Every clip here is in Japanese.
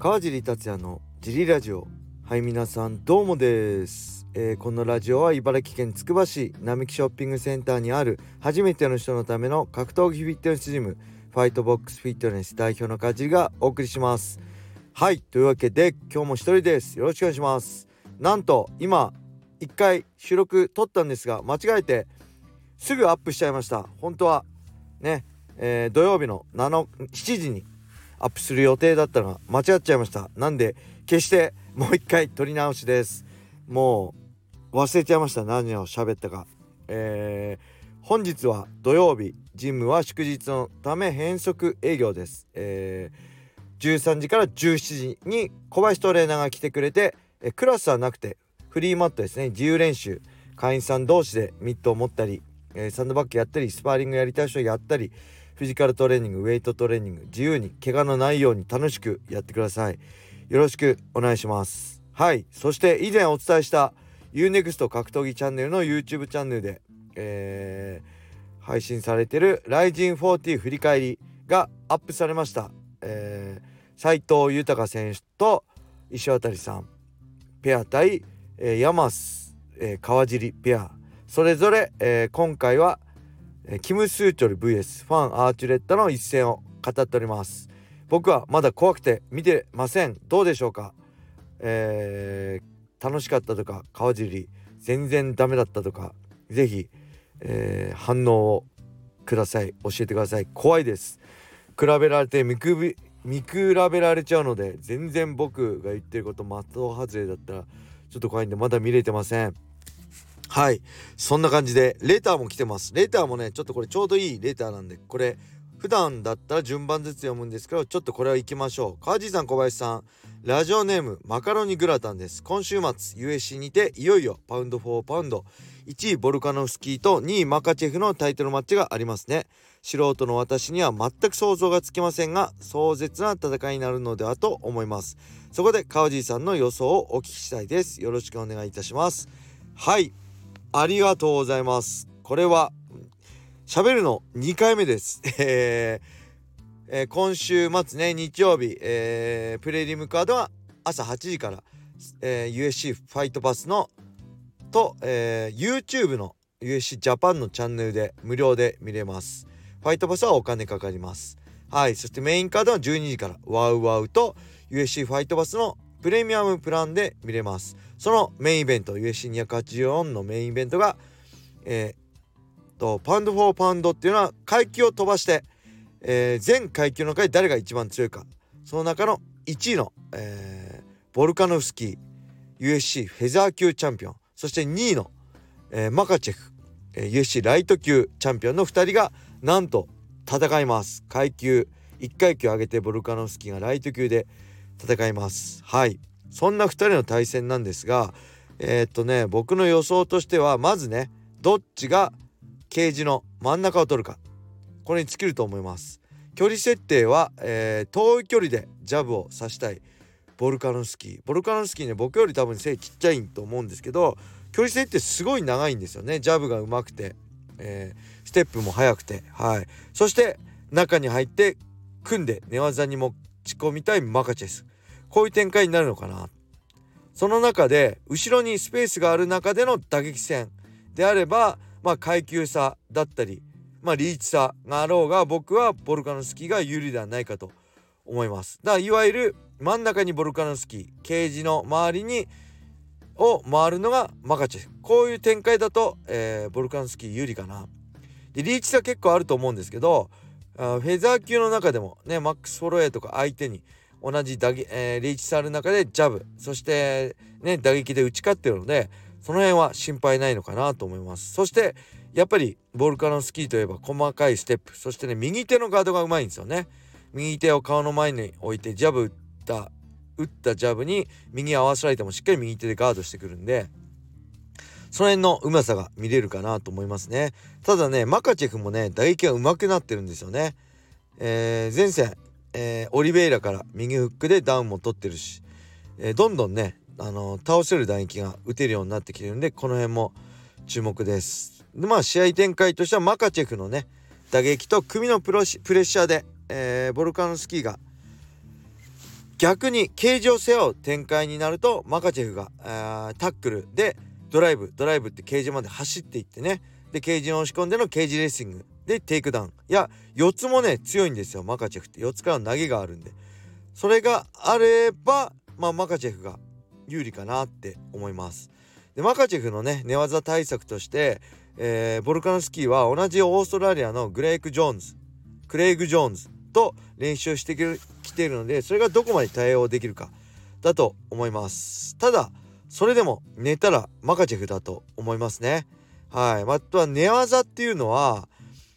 川尻達也のジリラジオ。はい皆さんどうもです、えー、このラジオは茨城県つくば市並木ショッピングセンターにある初めての人のための格闘技フィットネスジムファイトボックスフィットネス代表の川尻がお送りします。はいというわけで今日も一人です。よろしくお願いします。なんと今一回収録撮ったんですが間違えてすぐアップしちゃいました。本当はね、えー、土曜日の7 7時にアップする予定だったのが間違っちゃいました。なんで決してもう一回撮り直しです。もう忘れちゃいました。何を喋ったか。えー、本日は土曜日ジムは祝日のため変則営業です。えー、13時から17時に小林トレーナーが来てくれてえクラスはなくてフリーマットですね。自由練習。会員さん同士でミットを持ったり、えー、サンドバッグやったりスパーリングやりたい人やったりフィジカルトレーニングウェイトトレーニング自由に怪我のないように楽しくやってください。よろしくお願いします。はい。そして以前お伝えした UNEXT 格闘技チャンネルの YouTube チャンネルで、えー、配信されてる RIZIN40 振り返りがアップされました。えー、斉藤豊選手と石渡さんペア対、えー、ヤマス、えー、川尻ペア。それぞれ、えー、今回はえキム・スーチョル VS ファン・アーチュレッタの一戦を語っております。僕はまだ怖くて見てません。どうでしょうか？えー、楽しかったとか川尻全然ダメだったとか是非、えー、反応をください。教えてください。怖いです。比べられて見く見比べられちゃうので全然僕が言ってること的外れだったらちょっと怖いんでまだ見れてません。はい。そんな感じでレターも来てます。レターもねちょっとこれちょうどいいレターなんでこれ普段だったら順番ずつ読むんですけどちょっとこれは行きましょう。川地さん小林さんラジオネームマカロニグラタンです。今週末 USC にていよいよパウンド4パウンド。1位ボルカノフスキーと2位マカチェフのタイトルマッチがありますね。素人の私には全く想像がつきませんが壮絶な戦いになるのではと思います。そこで川地さんの予想をお聞きしたいです。よろしくお願いいたします。はい。ありがとうございます。これは喋るの2回目です。えーえー、今週末ね日曜日、えー、プレリムカードは朝8時から、えー、USC ファイトパスのと、えー、YouTube の USC ジャパンのチャンネルで無料で見れます。Fight Pass はお金かかります。はい。そしてメインカードは12時からワウワウと USC ファイトパスのプレミアムプランで見れます。そのメインイベント UFC284 のメインイベントがえー、と pound for pound っていうのは階級を飛ばして、えー、全階級の中で誰が一番強いか。その中の1位の、えー、ボルカノフスキー USC フェザー級チャンピオン。そして2位の、えー、マカチェフ、えー、USC ライト級チャンピオンの2人がなんと戦います。階級1階級上げてボルカノフスキーがライト級で戦います。はい。そんな2人の対戦なんですがえー、っとね僕の予想としてはまずねどっちがケージの真ん中を取るか。これに尽きると思います。距離設定は、えー、遠い距離でジャブを刺したい。ボルカノスキー。ボルカノスキーね僕より多分背ちっちゃいと思うんですけど距離設定すごい長いんですよね。ジャブが上手くて、えー、ステップも速くて。はい。そして中に入って組んで寝技に持ち込みたいマカチェス。こういう展開になるのかな。その中で後ろにスペースがある中での打撃戦であればまあ階級差だったりまあリーチ差があろうが僕はボルカノスキーが有利ではないかと思います。だからいわゆる真ん中にボルカノスキーケージの周りにを回るのがマカチェフこういう展開だと、えー、ボルカノスキー有利かな。でリーチ差結構あると思うんですけどフェザー級の中でもねマックス・フォロエーとか相手に同じ打撃、えー、リーチされる中でジャブそしてね打撃で打ち勝ってるのでその辺は心配ないのかなと思います。そしてやっぱりボルカノスキーといえば細かいステップそしてね右手のガードがうまいんですよね。右手を顔の前に置いてジャブ打った打ったジャブに右合わせられてもしっかり右手でガードしてくるんでその辺のうまさが見れるかなと思いますねただねマカチェフもね打撃がうまくなってるんですよねえー、前線えー、オリベイラから右フックでダウンも取ってるし、えー、どんどんね、あの、倒せる打撃が打てるようになってきてるんでこの辺も注目です。でまあ試合展開としてはマカチェフのね打撃と組のプロプレッシャーで、えー、ボルカノスキーが逆にケージを背負う展開になるとマカチェフがタックルでドライブドライブってケージまで走っていってね。でケージに押し込んでのケージレーシング。でテイクダウン。いや四つもね強いんですよマカチェフって。四つからの投げがあるんで。それがあればまあマカチェフが有利かなって思います。でマカチェフのね寝技対策として、えー、ボルカノスキーは同じオーストラリアのクレイグ・ジョーンズ。クレイグ・ジョーンズと練習してきているのでそれがどこまで対応できるかだと思います。ただそれでも寝たらマカチェフだと思いますね。はい。あとは寝技っていうのは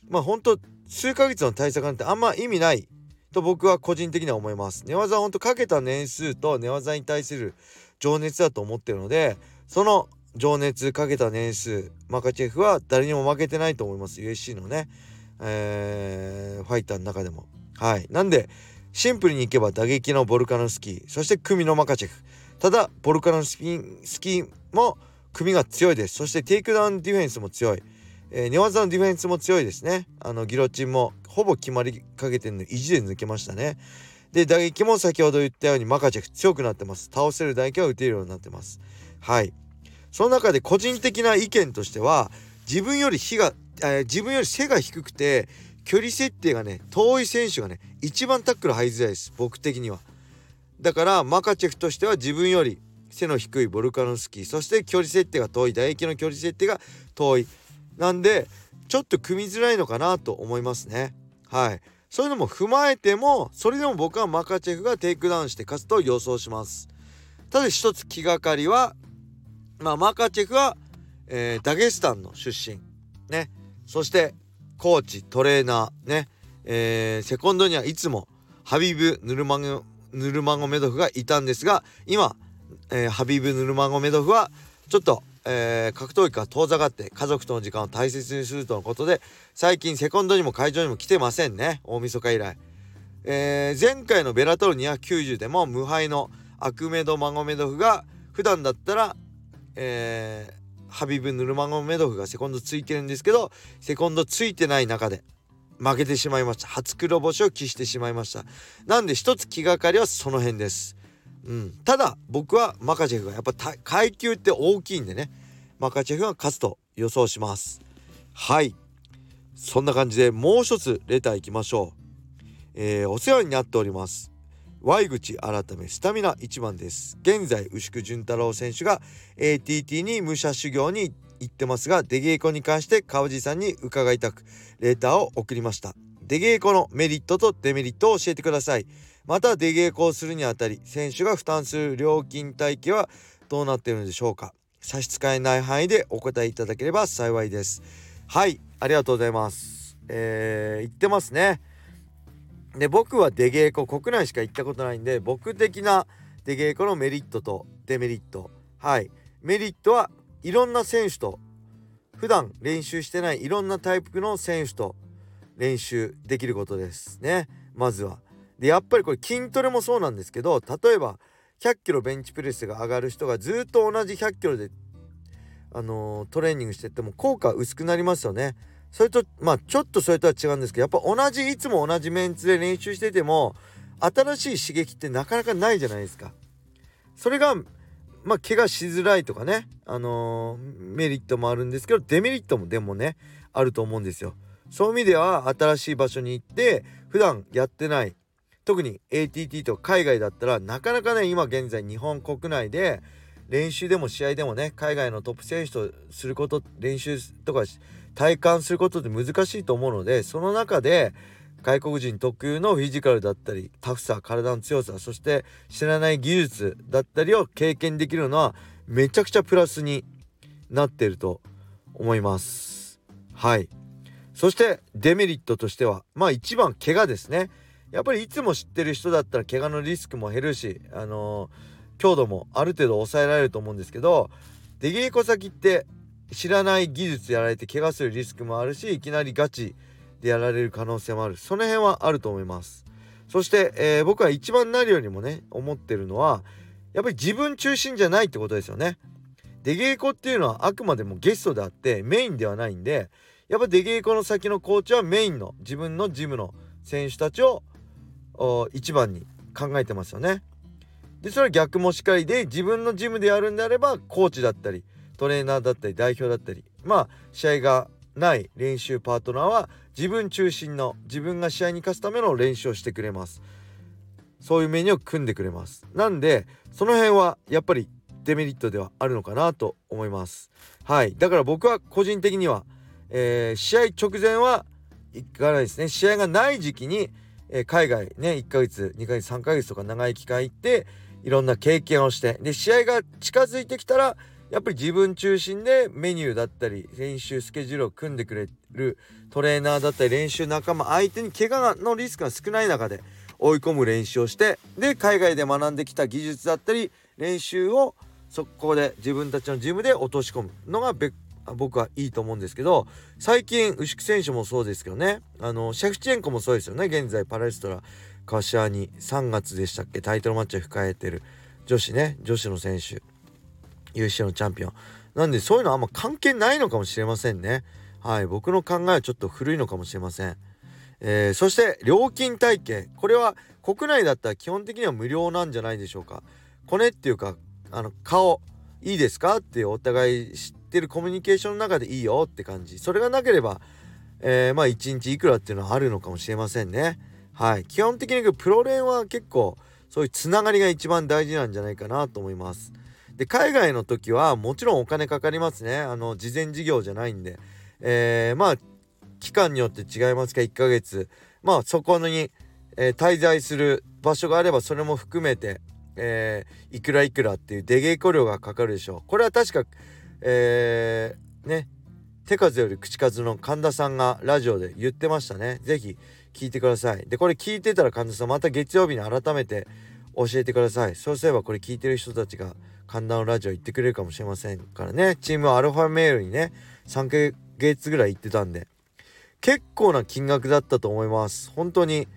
まあ本当数ヶ月の対策なんてあんま意味ないと僕は個人的には思います。寝技は本当かけた年数と寝技に対する情熱だと思ってるのでその情熱かけた年数マカチェフは誰にも負けてないと思います。USC のね、えー、ファイターの中でも。はい。なんでシンプルにいけば打撃のボルカノスキーそして組のマカチェフ。ただボルカノスキーも組が強いです。そしてテイクダウンディフェンスも強い、えー、寝技のディフェンスも強いですね。あのギロチンもほぼ決まりかけてるの意地で抜けましたね。で打撃も先ほど言ったようにマカチェフ強くなってます。倒せる打撃は打てるようになってます。はい。その中で個人的な意見としては自分より火が、え、自分より背が低くて距離設定がね遠い選手がね一番タックル入りづらいです。僕的には。だからマカチェフとしては自分より背の低いボルカノスキーそして距離設定が遠い打撃の距離設定が遠い。なんでちょっと組みづらいのかなと思いますね。はい。そういうのも踏まえてもそれでも僕はマカチェフがテイクダウンして勝つと予想します。ただ一つ気がかりはまあマカチェフは、えー、ダゲスタンの出身。ね。そしてコーチトレーナー。ね、えー、セコンドにはいつもハビブ・ヌルマゴヌルマゴメドフがいたんですが今、えー、ハビブ・ヌルマゴメドフはちょっと、えー、格闘技から遠ざかって家族との時間を大切にするとのことで最近セコンドにも会場にも来てませんね大晦日以来、えー、前回のベラトル290でも無敗のアクメド・マゴメドフが普段だったら、えー、ハビブ・ヌルマゴメドフがセコンドついてるんですけどセコンドついてない中で負けてしまいました。初黒星を喫してしまいました。なんで一つ気がかりはその辺です。うん。ただ僕はマカチェフがやっぱ階級って大きいんでね。マカチェフが勝つと予想します。はい。そんな感じでもう一つレターいきましょう。えー、お世話になっております。Y 口改めスタミナ1番です。現在牛久潤太郎選手が ATT に武者修行に行ってますが出稽古に関して川地さんに伺いたくレーターを送りました。出稽古のメリットとデメリットを教えてください。また出稽古をするにあたり選手が負担する料金体系はどうなっているのでしょうか。差し支えない範囲でお答えいただければ幸いです。はいありがとうございます。えー、言ってますね。で僕は出稽古国内しか行ったことないんで僕的な出稽古のメリットとデメリットはいメリットはいろんな選手と普段練習してないいろんなタイプの選手と練習できることですねまずは。でやっぱりこれ筋トレもそうなんですけど例えば100キロベンチプレスが上がる人がずっと同じ100キロであのー、トレーニングしてっても効果薄くなりますよね。それとまあちょっとそれとは違うんですけどやっぱ同じいつも同じメンツで練習してても新しい刺激ってなかなかないじゃないですか。それがまあ怪我しづらいとかねあのー、メリットもあるんですけどデメリットもでもねあると思うんですよ。そういう意味では新しい場所に行って普段やってない特に ATT と海外だったらなかなかね今現在日本国内で練習でも試合でもね海外のトップ選手とすること練習とか体感することって難しいと思うのでその中で外国人特有のフィジカルだったりタフさ体の強さそして知らない技術だったりを経験できるのはめちゃくちゃプラスになっていると思います。はい。そしてデメリットとしてはまあ一番怪我ですね。やっぱりいつも知ってる人だったら怪我のリスクも減るしあのー、強度もある程度抑えられると思うんですけど出稽古先って知らない技術やられて怪我するリスクもあるしいきなりガチでやられる可能性もある。その辺はあると思います。そして、えー、僕は一番なるよりもね思ってるのはやっぱり自分中心じゃないってことですよね。出稽古っていうのはあくまでもゲストであってメインではないんでやっぱ出稽古の先のコーチはメインの自分のジムの選手たちを一番に考えてますよね。でそれは逆もしっかりで自分のジムでやるんであればコーチだったりトレーナーだったり代表だったりまあ試合がない練習パートナーは自分中心の自分が試合に勝つための練習をしてくれます。そういうメニューを組んでくれます。なんでその辺はやっぱりデメリットではあるのかなと思います。はい。だから僕は個人的には、えー、試合直前は行かないですね。試合がない時期に、えー、海外ね1ヶ月2ヶ月3ヶ月とか長い期間行っていろんな経験をして。で試合が近づいてきたらやっぱり自分中心でメニューだったり練習スケジュールを組んでくれるトレーナーだったり練習仲間相手に怪我のリスクが少ない中で追い込む練習をしてで海外で学んできた技術だったり練習を速攻で自分たちのジムで落とし込むのが僕はいいと思うんですけど最近牛久選手もそうですけどね。あのシェフチェンコもそうですよね。現在パラエストラ。柏に3月でしたっけ？タイトルマッチを控えてる女子ね女子の選手。UC のチャンピオン。なんでそういうのはあんま関係ないのかもしれませんね。はい僕の考えはちょっと古いのかもしれません。えー、そして料金体系。これは国内だったら基本的には無料なんじゃないでしょうか。コネっていうかあの顔いいですか？ってお互い知ってるコミュニケーションの中でいいよって感じ。それがなければ、えー、まあ1日いくらっていうのはあるのかもしれませんね。はい。基本的にプロレーンは結構そういうつながりが一番大事なんじゃないかなと思います。で海外の時はもちろんお金かかりますね。あの事前事業じゃないんで。えー、まあ期間によって違いますか？1ヶ月。まあそこに、えー、滞在する場所があればそれも含めて、えー、いくらいくらっていう出稽古料がかかるでしょう。これは確かえー、ね手数より口数の神田さんがラジオで言ってましたね。是非聞いてください。でこれ聞いてたら神田さんまた月曜日に改めて教えてください。そうすればこれ聞いてる人たちが神田のラジオ行ってくれるかもしれませんからね。チームアルファメールにね3ヶ月ぐらい行ってたんで。結構な金額だったと思います。本当に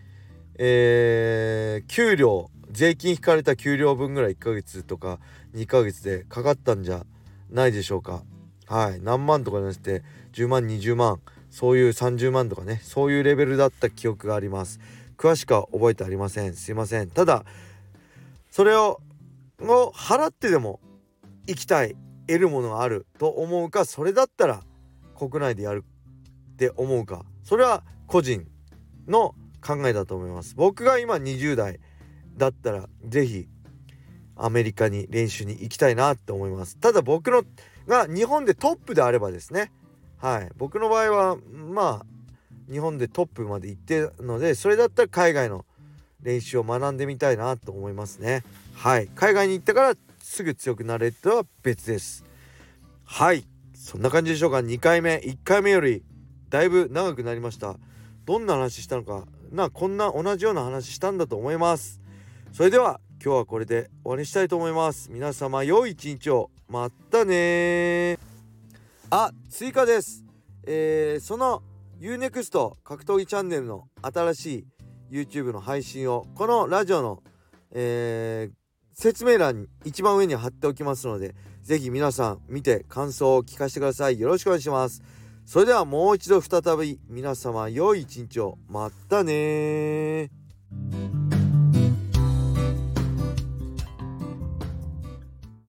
えー、給料税金引かれた給料分ぐらい1ヶ月とか2ヶ月でかかったんじゃないでしょうか。はい。何万とかじゃなくて10万20万。そういう30万とかねそういうレベルだった記憶があります。詳しくは覚えてありません。すいません。ただそれをを払ってでも行きたい得るものがあると思うかそれだったら国内でやるって思うか。それは個人の考えだと思います。僕が今20代だったら是非アメリカに練習に行きたいなって思います。ただ僕のが日本でトップであればですねはい。僕の場合はまあ日本でトップまで行ってるのでそれだったら海外の練習を学んでみたいなと思いますね。はい。海外に行ったからすぐ強くなれとは別です。はい。そんな感じでしょうか。2回目1回目よりだいぶ長くなりました。どんな話したのか。なこんな同じような話したんだと思います。それでは今日はこれで終わりにしたいと思います。皆様良い一日を。またねあ追加です。えー、その UNEXT 格闘技チャンネルの新しい YouTube の配信をこのラジオの、えー、説明欄に一番上に貼っておきますので是非皆さん見て感想を聞かせてください。よろしくお願いします。それではもう一度再び皆様良い一日を。またね